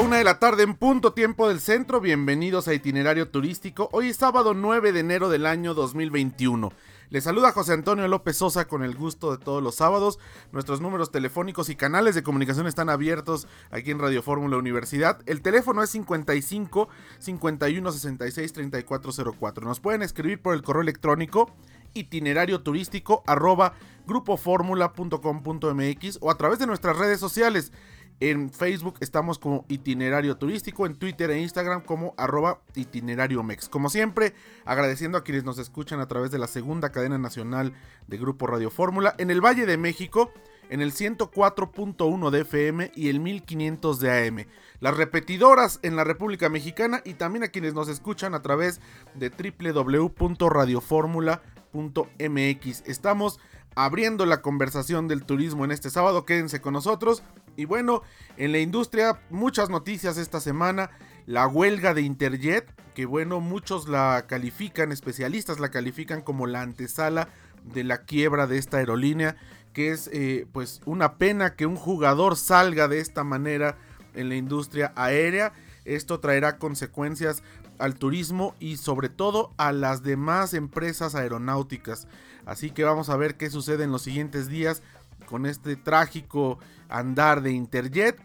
una de la tarde en punto tiempo del centro, bienvenidos a Itinerario Turístico. Hoy es sábado 9 de enero del año 2021. Les saluda José Antonio López Sosa con el gusto de todos los sábados. Nuestros números telefónicos y canales de comunicación están abiertos aquí en Radio Fórmula Universidad. El teléfono es 55 51 66 3404. Nos pueden escribir por el correo electrónico itinerario turístico arroba grupoformula.com.mx o a través de nuestras redes sociales en Facebook estamos como Itinerario Turístico, en Twitter e Instagram como arroba itinerario mex. Como siempre, agradeciendo a quienes nos escuchan a través de la segunda cadena nacional de Grupo Radio Fórmula en el Valle de México, en el 104.1 de FM y el 1500 de AM. Las repetidoras en la República Mexicana y también a quienes nos escuchan a través de www.radioformula.mx. Estamos abriendo la conversación del turismo en este sábado. Quédense con nosotros. Y bueno, en la industria muchas noticias esta semana. La huelga de Interjet, que bueno, muchos la califican, especialistas la califican como la antesala de la quiebra de esta aerolínea, que es eh, pues una pena que un jugador salga de esta manera en la industria aérea. Esto traerá consecuencias al turismo y sobre todo a las demás empresas aeronáuticas. Así que vamos a ver qué sucede en los siguientes días con este trágico andar de Interjet.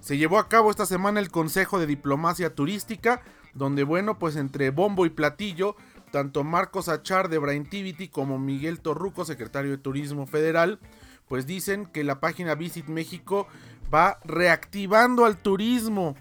Se llevó a cabo esta semana el Consejo de Diplomacia Turística, donde bueno, pues entre bombo y platillo, tanto Marcos Achar de Braintivity como Miguel Torruco, secretario de Turismo Federal, pues dicen que la página Visit México va reactivando al turismo.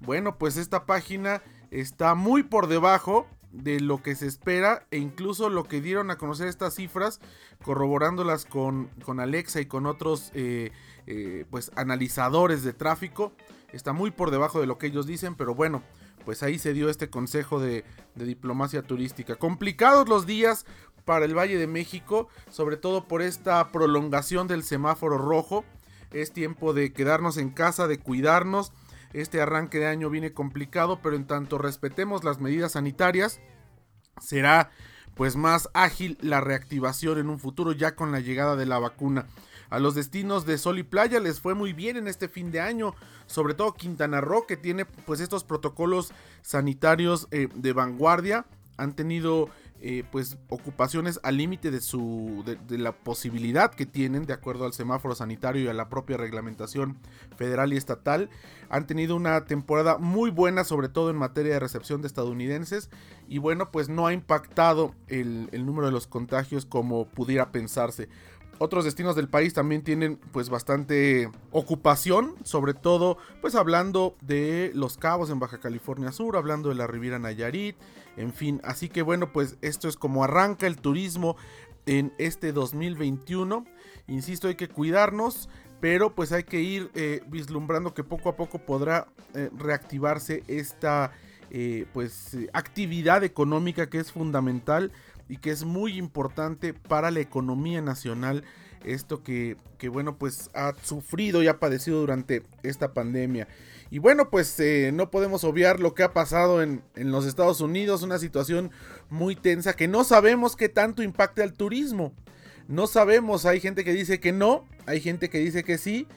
Bueno, pues esta página está muy por debajo de lo que se espera e incluso lo que dieron a conocer estas cifras, corroborándolas con, con Alexa y con otros eh, eh, pues analizadores de tráfico, está muy por debajo de lo que ellos dicen, pero bueno, pues ahí se dio este consejo de, de diplomacia turística. Complicados los días para el Valle de México, sobre todo por esta prolongación del semáforo rojo. Es tiempo de quedarnos en casa, de cuidarnos este arranque de año viene complicado, pero en tanto respetemos las medidas sanitarias, será pues más ágil la reactivación en un futuro ya con la llegada de la vacuna. A los destinos de sol y playa les fue muy bien en este fin de año, sobre todo Quintana Roo que tiene pues estos protocolos sanitarios eh, de vanguardia, han tenido eh, pues ocupaciones al límite de su de, la posibilidad que tienen de acuerdo al semáforo sanitario y a la propia reglamentación federal y estatal han tenido una temporada muy buena sobre todo en materia de recepción de estadounidenses y bueno pues no ha impactado el, el número de los contagios como pudiera pensarse otros destinos del país también tienen pues bastante ocupación, sobre todo pues hablando de Los Cabos en Baja California Sur, hablando de la Riviera Nayarit, en fin, así que bueno, pues esto es como arranca el turismo en este 2021. Insisto, hay que cuidarnos, pero pues hay que ir eh, vislumbrando que poco a poco podrá eh, reactivarse esta eh, pues actividad económica que es fundamental y que es muy importante para la economía nacional. Esto que, que bueno, pues ha sufrido y ha padecido durante esta pandemia. Y bueno, pues eh, no podemos obviar lo que ha pasado en, en, los Estados Unidos, una situación muy tensa que no sabemos qué tanto impacta al turismo. No sabemos, hay gente que dice que no, hay gente que dice que sí,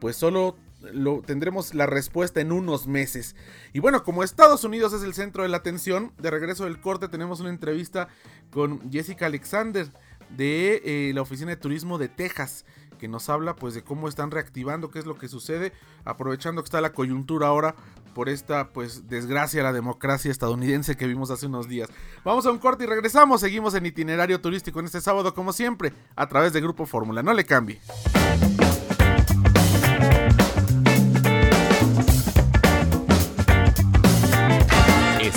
pues solo lo, tendremos la respuesta en unos meses. Y bueno, como Estados Unidos es el centro de la atención, de regreso del corte tenemos una entrevista con Jessica Alexander de eh, la Oficina de Turismo de Texas que nos habla pues de cómo están reactivando, qué es lo que sucede, aprovechando que está la coyuntura ahora por esta pues desgracia a la democracia estadounidense que vimos hace unos días. Vamos a un corte y regresamos, seguimos en itinerario turístico en este sábado como siempre a través de Grupo Fórmula, no le cambie.